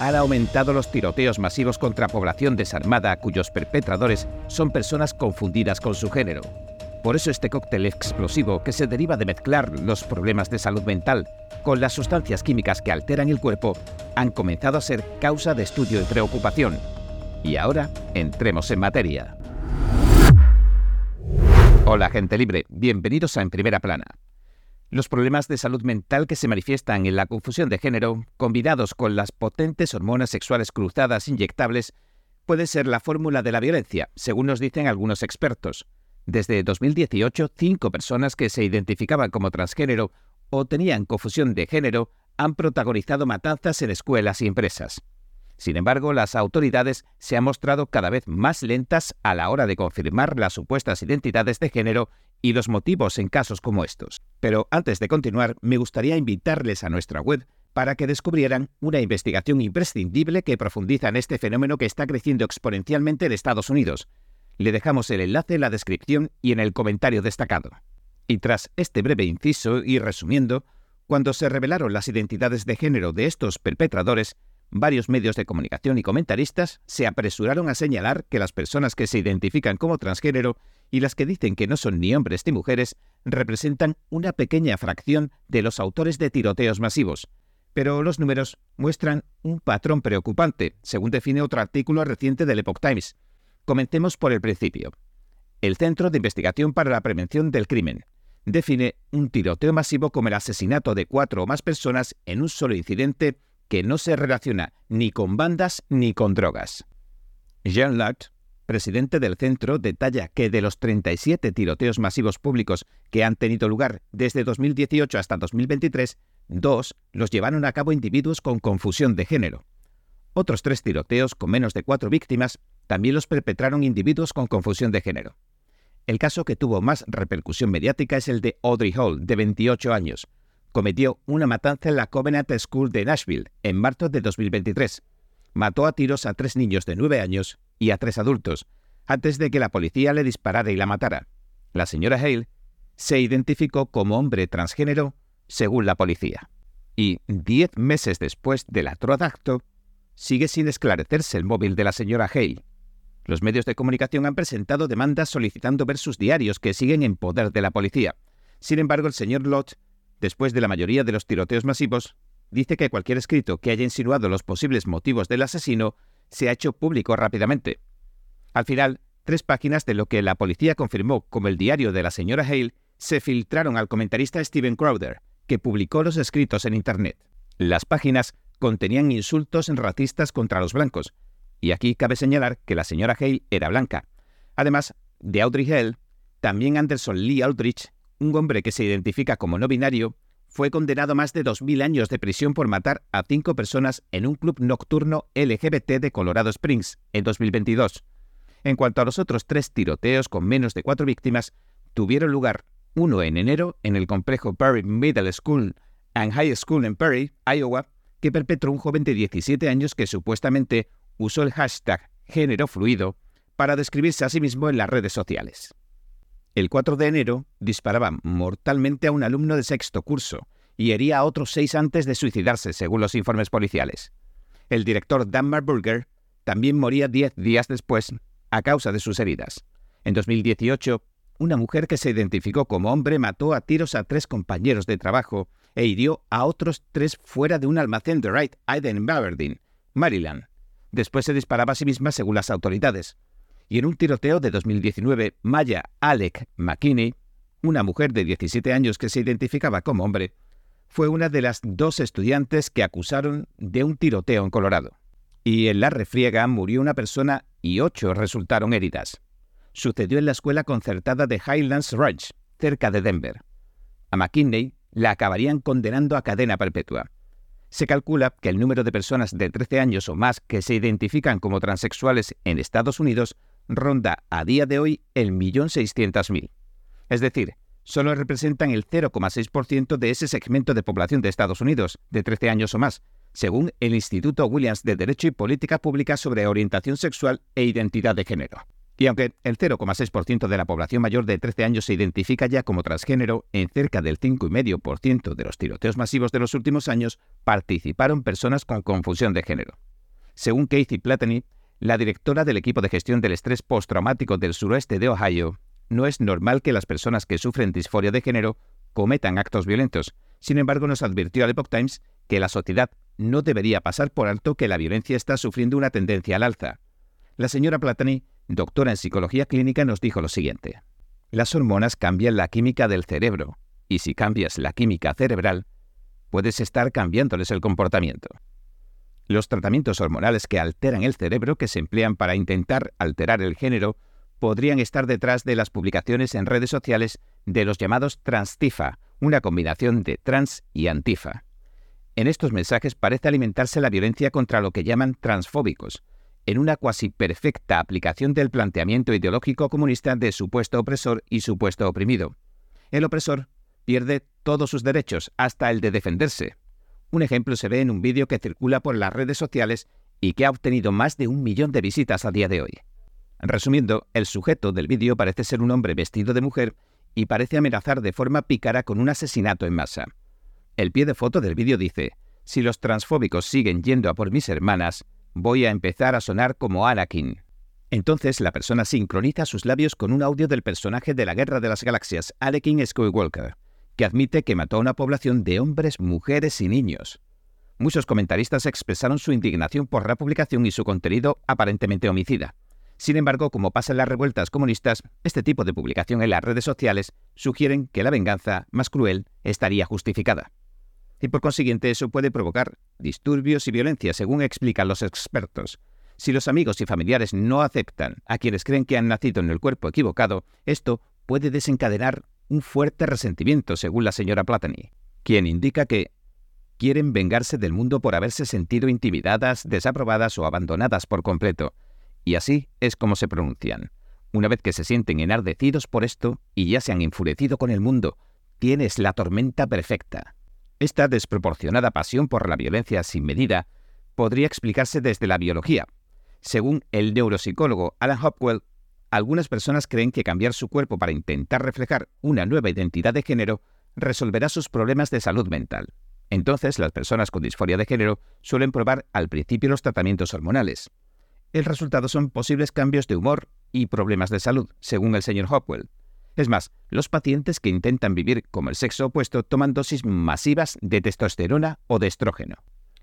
han aumentado los tiroteos masivos contra población desarmada cuyos perpetradores son personas confundidas con su género. Por eso este cóctel explosivo, que se deriva de mezclar los problemas de salud mental con las sustancias químicas que alteran el cuerpo, han comenzado a ser causa de estudio y preocupación. Y ahora, entremos en materia. Hola gente libre, bienvenidos a En Primera Plana. Los problemas de salud mental que se manifiestan en la confusión de género, combinados con las potentes hormonas sexuales cruzadas inyectables, puede ser la fórmula de la violencia, según nos dicen algunos expertos. Desde 2018, cinco personas que se identificaban como transgénero o tenían confusión de género han protagonizado matanzas en escuelas y empresas. Sin embargo, las autoridades se han mostrado cada vez más lentas a la hora de confirmar las supuestas identidades de género y los motivos en casos como estos. Pero antes de continuar, me gustaría invitarles a nuestra web para que descubrieran una investigación imprescindible que profundiza en este fenómeno que está creciendo exponencialmente en Estados Unidos. Le dejamos el enlace en la descripción y en el comentario destacado. Y tras este breve inciso y resumiendo, cuando se revelaron las identidades de género de estos perpetradores, varios medios de comunicación y comentaristas se apresuraron a señalar que las personas que se identifican como transgénero y las que dicen que no son ni hombres ni mujeres representan una pequeña fracción de los autores de tiroteos masivos. Pero los números muestran un patrón preocupante, según define otro artículo reciente del Epoch Times. Comencemos por el principio. El Centro de Investigación para la Prevención del Crimen define un tiroteo masivo como el asesinato de cuatro o más personas en un solo incidente que no se relaciona ni con bandas ni con drogas. Jean Lact presidente del centro, detalla que de los 37 tiroteos masivos públicos que han tenido lugar desde 2018 hasta 2023, dos los llevaron a cabo individuos con confusión de género. Otros tres tiroteos con menos de cuatro víctimas también los perpetraron individuos con confusión de género. El caso que tuvo más repercusión mediática es el de Audrey Hall, de 28 años. Cometió una matanza en la Covenant School de Nashville en marzo de 2023. Mató a tiros a tres niños de 9 años y a tres adultos, antes de que la policía le disparara y la matara. La señora Hale se identificó como hombre transgénero según la policía. Y diez meses después del atroz acto, sigue sin esclarecerse el móvil de la señora Hale. Los medios de comunicación han presentado demandas solicitando ver sus diarios que siguen en poder de la policía. Sin embargo, el señor Lodge, después de la mayoría de los tiroteos masivos, dice que cualquier escrito que haya insinuado los posibles motivos del asesino se ha hecho público rápidamente. Al final, tres páginas de lo que la policía confirmó como el diario de la señora Hale se filtraron al comentarista Steven Crowder, que publicó los escritos en Internet. Las páginas contenían insultos racistas contra los blancos, y aquí cabe señalar que la señora Hale era blanca. Además de Audrey Hale, también Anderson Lee Aldrich, un hombre que se identifica como no binario, fue condenado a más de 2.000 años de prisión por matar a cinco personas en un club nocturno LGBT de Colorado Springs en 2022. En cuanto a los otros tres tiroteos con menos de cuatro víctimas, tuvieron lugar uno en enero en el complejo Perry Middle School and High School en Perry, Iowa, que perpetró un joven de 17 años que supuestamente usó el hashtag género fluido para describirse a sí mismo en las redes sociales. El 4 de enero disparaba mortalmente a un alumno de sexto curso y hería a otros seis antes de suicidarse, según los informes policiales. El director Dan Marburger también moría diez días después a causa de sus heridas. En 2018, una mujer que se identificó como hombre mató a tiros a tres compañeros de trabajo e hirió a otros tres fuera de un almacén de Wright Aiden en Aberdeen, Maryland. Después se disparaba a sí misma según las autoridades y en un tiroteo de 2019, Maya Alec McKinney, una mujer de 17 años que se identificaba como hombre, fue una de las dos estudiantes que acusaron de un tiroteo en Colorado. Y en la refriega murió una persona y ocho resultaron heridas. Sucedió en la escuela concertada de Highlands Ranch, cerca de Denver. A McKinney la acabarían condenando a cadena perpetua. Se calcula que el número de personas de 13 años o más que se identifican como transexuales en Estados Unidos ronda a día de hoy el millón seiscientos mil. Es decir, solo representan el 0,6% de ese segmento de población de Estados Unidos, de 13 años o más, según el Instituto Williams de Derecho y Política Pública sobre Orientación Sexual e Identidad de Género. Y aunque el 0,6% de la población mayor de 13 años se identifica ya como transgénero, en cerca del 5,5% de los tiroteos masivos de los últimos años participaron personas con confusión de género. Según Kathy Platany, la directora del equipo de gestión del estrés postraumático del suroeste de Ohio, no es normal que las personas que sufren disforia de género cometan actos violentos. Sin embargo, nos advirtió al Epoch Times que la sociedad no debería pasar por alto que la violencia está sufriendo una tendencia al alza. La señora Platani, doctora en psicología clínica, nos dijo lo siguiente. Las hormonas cambian la química del cerebro, y si cambias la química cerebral, puedes estar cambiándoles el comportamiento. Los tratamientos hormonales que alteran el cerebro, que se emplean para intentar alterar el género, podrían estar detrás de las publicaciones en redes sociales de los llamados transtifa, una combinación de trans y antifa. En estos mensajes parece alimentarse la violencia contra lo que llaman transfóbicos, en una cuasi perfecta aplicación del planteamiento ideológico comunista de supuesto opresor y supuesto oprimido. El opresor pierde todos sus derechos, hasta el de defenderse. Un ejemplo se ve en un vídeo que circula por las redes sociales y que ha obtenido más de un millón de visitas a día de hoy. Resumiendo, el sujeto del vídeo parece ser un hombre vestido de mujer y parece amenazar de forma pícara con un asesinato en masa. El pie de foto del vídeo dice, si los transfóbicos siguen yendo a por mis hermanas, voy a empezar a sonar como Anakin. Entonces la persona sincroniza sus labios con un audio del personaje de la Guerra de las Galaxias, Anakin Skywalker, que admite que mató a una población de hombres, mujeres y niños. Muchos comentaristas expresaron su indignación por la publicación y su contenido aparentemente homicida. Sin embargo, como pasa en las revueltas comunistas, este tipo de publicación en las redes sociales sugieren que la venganza más cruel estaría justificada. Y por consiguiente eso puede provocar disturbios y violencia, según explican los expertos. Si los amigos y familiares no aceptan a quienes creen que han nacido en el cuerpo equivocado, esto puede desencadenar un fuerte resentimiento, según la señora Platani, quien indica que quieren vengarse del mundo por haberse sentido intimidadas, desaprobadas o abandonadas por completo. Y así es como se pronuncian. Una vez que se sienten enardecidos por esto y ya se han enfurecido con el mundo, tienes la tormenta perfecta. Esta desproporcionada pasión por la violencia sin medida podría explicarse desde la biología. Según el neuropsicólogo Alan Hopwell, algunas personas creen que cambiar su cuerpo para intentar reflejar una nueva identidad de género resolverá sus problemas de salud mental. Entonces, las personas con disforia de género suelen probar al principio los tratamientos hormonales. El resultado son posibles cambios de humor y problemas de salud, según el señor Hopwell. Es más, los pacientes que intentan vivir como el sexo opuesto toman dosis masivas de testosterona o de estrógeno.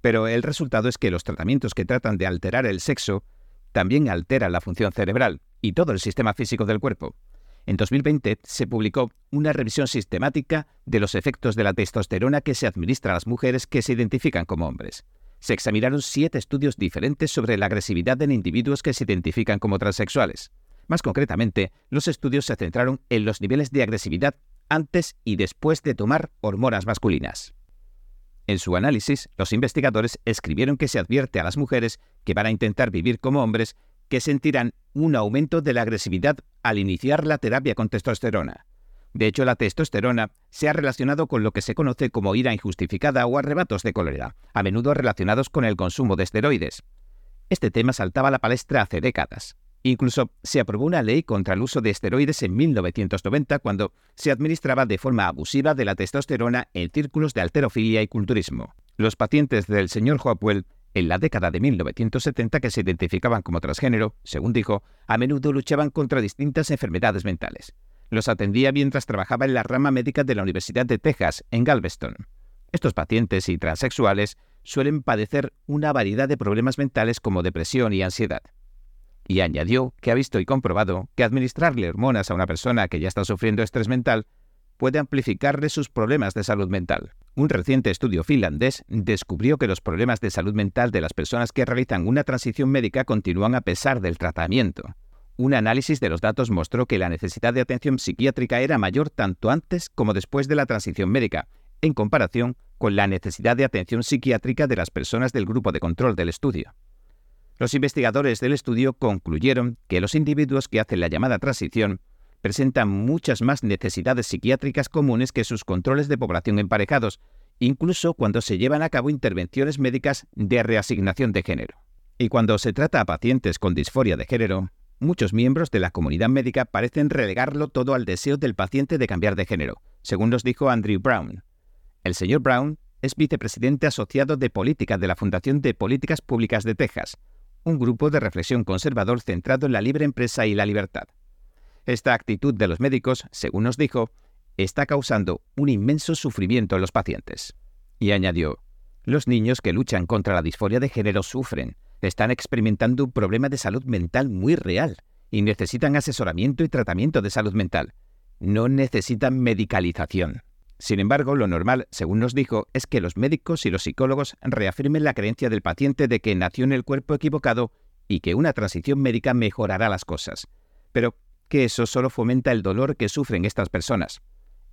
Pero el resultado es que los tratamientos que tratan de alterar el sexo también alteran la función cerebral y todo el sistema físico del cuerpo. En 2020 se publicó una revisión sistemática de los efectos de la testosterona que se administra a las mujeres que se identifican como hombres se examinaron siete estudios diferentes sobre la agresividad en individuos que se identifican como transexuales. Más concretamente, los estudios se centraron en los niveles de agresividad antes y después de tomar hormonas masculinas. En su análisis, los investigadores escribieron que se advierte a las mujeres que van a intentar vivir como hombres que sentirán un aumento de la agresividad al iniciar la terapia con testosterona. De hecho, la testosterona se ha relacionado con lo que se conoce como ira injustificada o arrebatos de cólera, a menudo relacionados con el consumo de esteroides. Este tema saltaba a la palestra hace décadas. Incluso se aprobó una ley contra el uso de esteroides en 1990 cuando se administraba de forma abusiva de la testosterona en círculos de alterofilia y culturismo. Los pacientes del señor Hopwell en la década de 1970 que se identificaban como transgénero, según dijo, a menudo luchaban contra distintas enfermedades mentales. Los atendía mientras trabajaba en la rama médica de la Universidad de Texas, en Galveston. Estos pacientes y transexuales suelen padecer una variedad de problemas mentales como depresión y ansiedad. Y añadió que ha visto y comprobado que administrarle hormonas a una persona que ya está sufriendo estrés mental puede amplificarle sus problemas de salud mental. Un reciente estudio finlandés descubrió que los problemas de salud mental de las personas que realizan una transición médica continúan a pesar del tratamiento. Un análisis de los datos mostró que la necesidad de atención psiquiátrica era mayor tanto antes como después de la transición médica, en comparación con la necesidad de atención psiquiátrica de las personas del grupo de control del estudio. Los investigadores del estudio concluyeron que los individuos que hacen la llamada transición presentan muchas más necesidades psiquiátricas comunes que sus controles de población emparejados, incluso cuando se llevan a cabo intervenciones médicas de reasignación de género. Y cuando se trata a pacientes con disforia de género, Muchos miembros de la comunidad médica parecen relegarlo todo al deseo del paciente de cambiar de género, según nos dijo Andrew Brown. El señor Brown es vicepresidente asociado de política de la Fundación de Políticas Públicas de Texas, un grupo de reflexión conservador centrado en la libre empresa y la libertad. Esta actitud de los médicos, según nos dijo, está causando un inmenso sufrimiento en los pacientes. Y añadió, los niños que luchan contra la disforia de género sufren, están experimentando un problema de salud mental muy real y necesitan asesoramiento y tratamiento de salud mental. No necesitan medicalización. Sin embargo, lo normal, según nos dijo, es que los médicos y los psicólogos reafirmen la creencia del paciente de que nació en el cuerpo equivocado y que una transición médica mejorará las cosas. Pero que eso solo fomenta el dolor que sufren estas personas.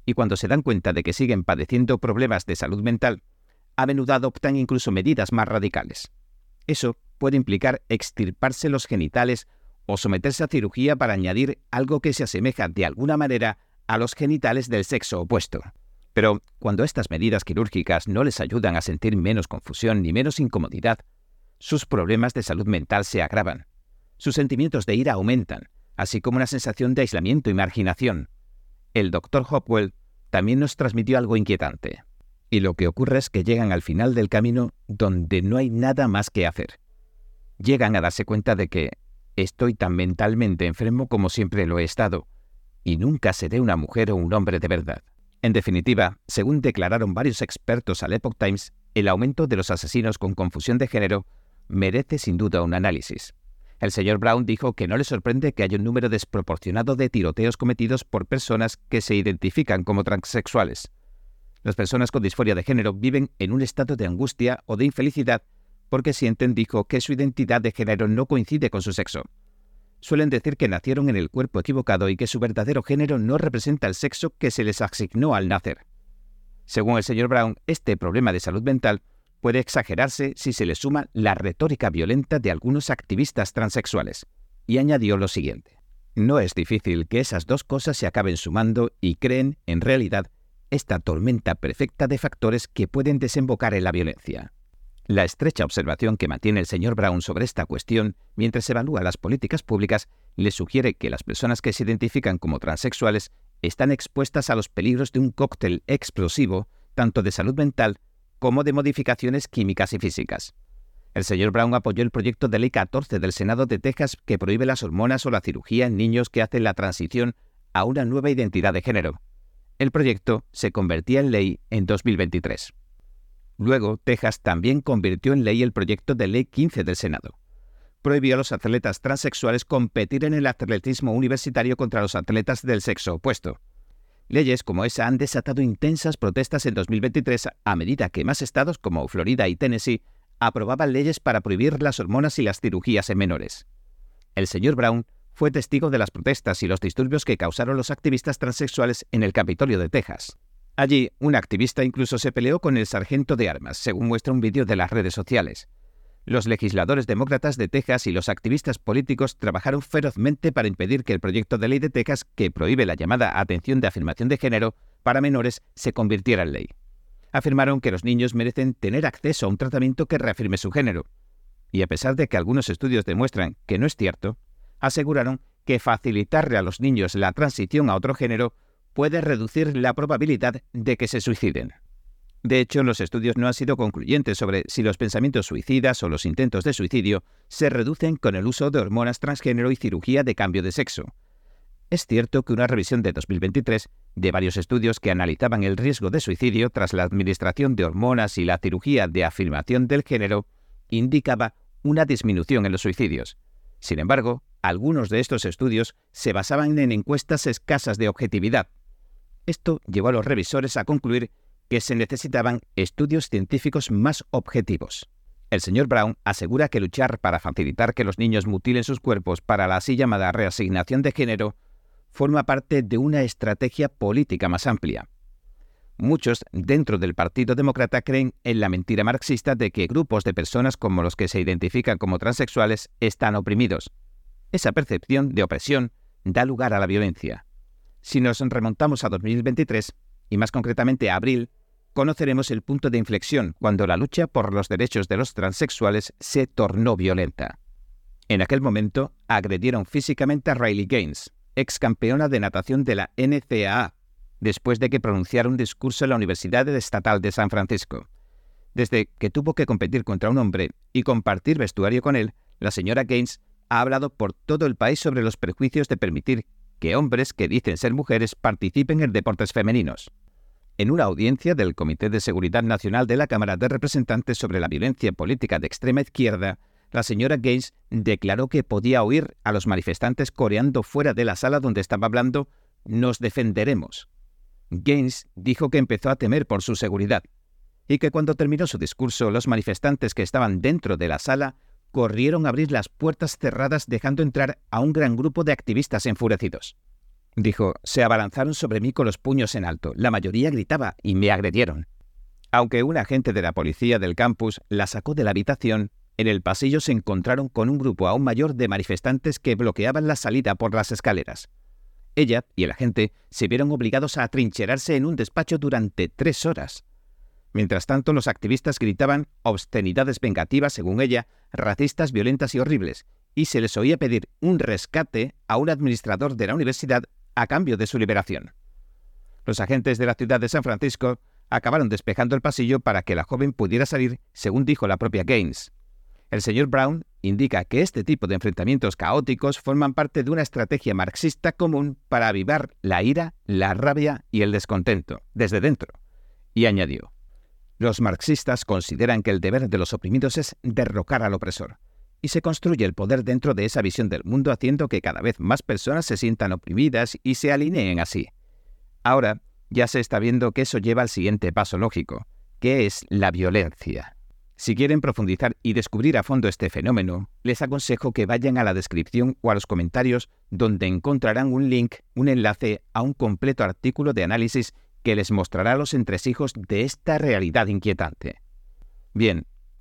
Y cuando se dan cuenta de que siguen padeciendo problemas de salud mental, a menudo adoptan incluso medidas más radicales. Eso puede implicar extirparse los genitales o someterse a cirugía para añadir algo que se asemeja de alguna manera a los genitales del sexo opuesto. Pero cuando estas medidas quirúrgicas no les ayudan a sentir menos confusión ni menos incomodidad, sus problemas de salud mental se agravan. Sus sentimientos de ira aumentan, así como una sensación de aislamiento y marginación. El doctor Hopwell también nos transmitió algo inquietante. Y lo que ocurre es que llegan al final del camino donde no hay nada más que hacer. Llegan a darse cuenta de que estoy tan mentalmente enfermo como siempre lo he estado, y nunca seré una mujer o un hombre de verdad. En definitiva, según declararon varios expertos al Epoch Times, el aumento de los asesinos con confusión de género merece sin duda un análisis. El señor Brown dijo que no le sorprende que haya un número desproporcionado de tiroteos cometidos por personas que se identifican como transexuales. Las personas con disforia de género viven en un estado de angustia o de infelicidad porque sienten, dijo, que su identidad de género no coincide con su sexo suelen decir que nacieron en el cuerpo equivocado y que su verdadero género no representa el sexo que se les asignó al nacer. Según el señor Brown, este problema de salud mental puede exagerarse si se le suma la retórica violenta de algunos activistas transexuales. Y añadió lo siguiente. No es difícil que esas dos cosas se acaben sumando y creen, en realidad, esta tormenta perfecta de factores que pueden desembocar en la violencia. La estrecha observación que mantiene el señor Brown sobre esta cuestión mientras evalúa las políticas públicas le sugiere que las personas que se identifican como transexuales están expuestas a los peligros de un cóctel explosivo, tanto de salud mental como de modificaciones químicas y físicas. El señor Brown apoyó el proyecto de ley 14 del Senado de Texas que prohíbe las hormonas o la cirugía en niños que hacen la transición a una nueva identidad de género. El proyecto se convertía en ley en 2023. Luego, Texas también convirtió en ley el proyecto de ley 15 del Senado. Prohibió a los atletas transexuales competir en el atletismo universitario contra los atletas del sexo opuesto. Leyes como esa han desatado intensas protestas en 2023 a medida que más estados como Florida y Tennessee aprobaban leyes para prohibir las hormonas y las cirugías en menores. El señor Brown fue testigo de las protestas y los disturbios que causaron los activistas transexuales en el Capitolio de Texas. Allí, un activista incluso se peleó con el sargento de armas, según muestra un vídeo de las redes sociales. Los legisladores demócratas de Texas y los activistas políticos trabajaron ferozmente para impedir que el proyecto de ley de Texas que prohíbe la llamada atención de afirmación de género para menores se convirtiera en ley. Afirmaron que los niños merecen tener acceso a un tratamiento que reafirme su género. Y a pesar de que algunos estudios demuestran que no es cierto, aseguraron que facilitarle a los niños la transición a otro género puede reducir la probabilidad de que se suiciden. De hecho, los estudios no han sido concluyentes sobre si los pensamientos suicidas o los intentos de suicidio se reducen con el uso de hormonas transgénero y cirugía de cambio de sexo. Es cierto que una revisión de 2023 de varios estudios que analizaban el riesgo de suicidio tras la administración de hormonas y la cirugía de afirmación del género indicaba una disminución en los suicidios. Sin embargo, algunos de estos estudios se basaban en encuestas escasas de objetividad, esto llevó a los revisores a concluir que se necesitaban estudios científicos más objetivos. El señor Brown asegura que luchar para facilitar que los niños mutilen sus cuerpos para la así llamada reasignación de género forma parte de una estrategia política más amplia. Muchos dentro del Partido Demócrata creen en la mentira marxista de que grupos de personas como los que se identifican como transexuales están oprimidos. Esa percepción de opresión da lugar a la violencia. Si nos remontamos a 2023, y más concretamente a abril, conoceremos el punto de inflexión cuando la lucha por los derechos de los transexuales se tornó violenta. En aquel momento, agredieron físicamente a Riley Gaines, ex campeona de natación de la NCAA, después de que pronunciara un discurso en la Universidad Estatal de San Francisco. Desde que tuvo que competir contra un hombre y compartir vestuario con él, la señora Gaines ha hablado por todo el país sobre los prejuicios de permitir que hombres que dicen ser mujeres participen en deportes femeninos. En una audiencia del Comité de Seguridad Nacional de la Cámara de Representantes sobre la violencia política de extrema izquierda, la señora Gaines declaró que podía oír a los manifestantes coreando fuera de la sala donde estaba hablando Nos defenderemos. Gaines dijo que empezó a temer por su seguridad y que cuando terminó su discurso los manifestantes que estaban dentro de la sala corrieron a abrir las puertas cerradas dejando entrar a un gran grupo de activistas enfurecidos. Dijo, se abalanzaron sobre mí con los puños en alto. La mayoría gritaba y me agredieron. Aunque un agente de la policía del campus la sacó de la habitación, en el pasillo se encontraron con un grupo aún mayor de manifestantes que bloqueaban la salida por las escaleras. Ella y el agente se vieron obligados a atrincherarse en un despacho durante tres horas. Mientras tanto, los activistas gritaban obscenidades vengativas, según ella, racistas, violentas y horribles, y se les oía pedir un rescate a un administrador de la universidad a cambio de su liberación. Los agentes de la ciudad de San Francisco acabaron despejando el pasillo para que la joven pudiera salir, según dijo la propia Gaines. El señor Brown indica que este tipo de enfrentamientos caóticos forman parte de una estrategia marxista común para avivar la ira, la rabia y el descontento desde dentro. Y añadió, los marxistas consideran que el deber de los oprimidos es derrocar al opresor, y se construye el poder dentro de esa visión del mundo haciendo que cada vez más personas se sientan oprimidas y se alineen así. Ahora ya se está viendo que eso lleva al siguiente paso lógico, que es la violencia. Si quieren profundizar y descubrir a fondo este fenómeno, les aconsejo que vayan a la descripción o a los comentarios donde encontrarán un link, un enlace a un completo artículo de análisis que les mostrará los entresijos de esta realidad inquietante. Bien,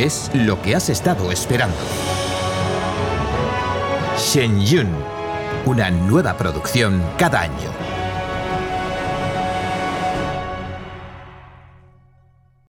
Es lo que has estado esperando. Shen Yun, una nueva producción cada año.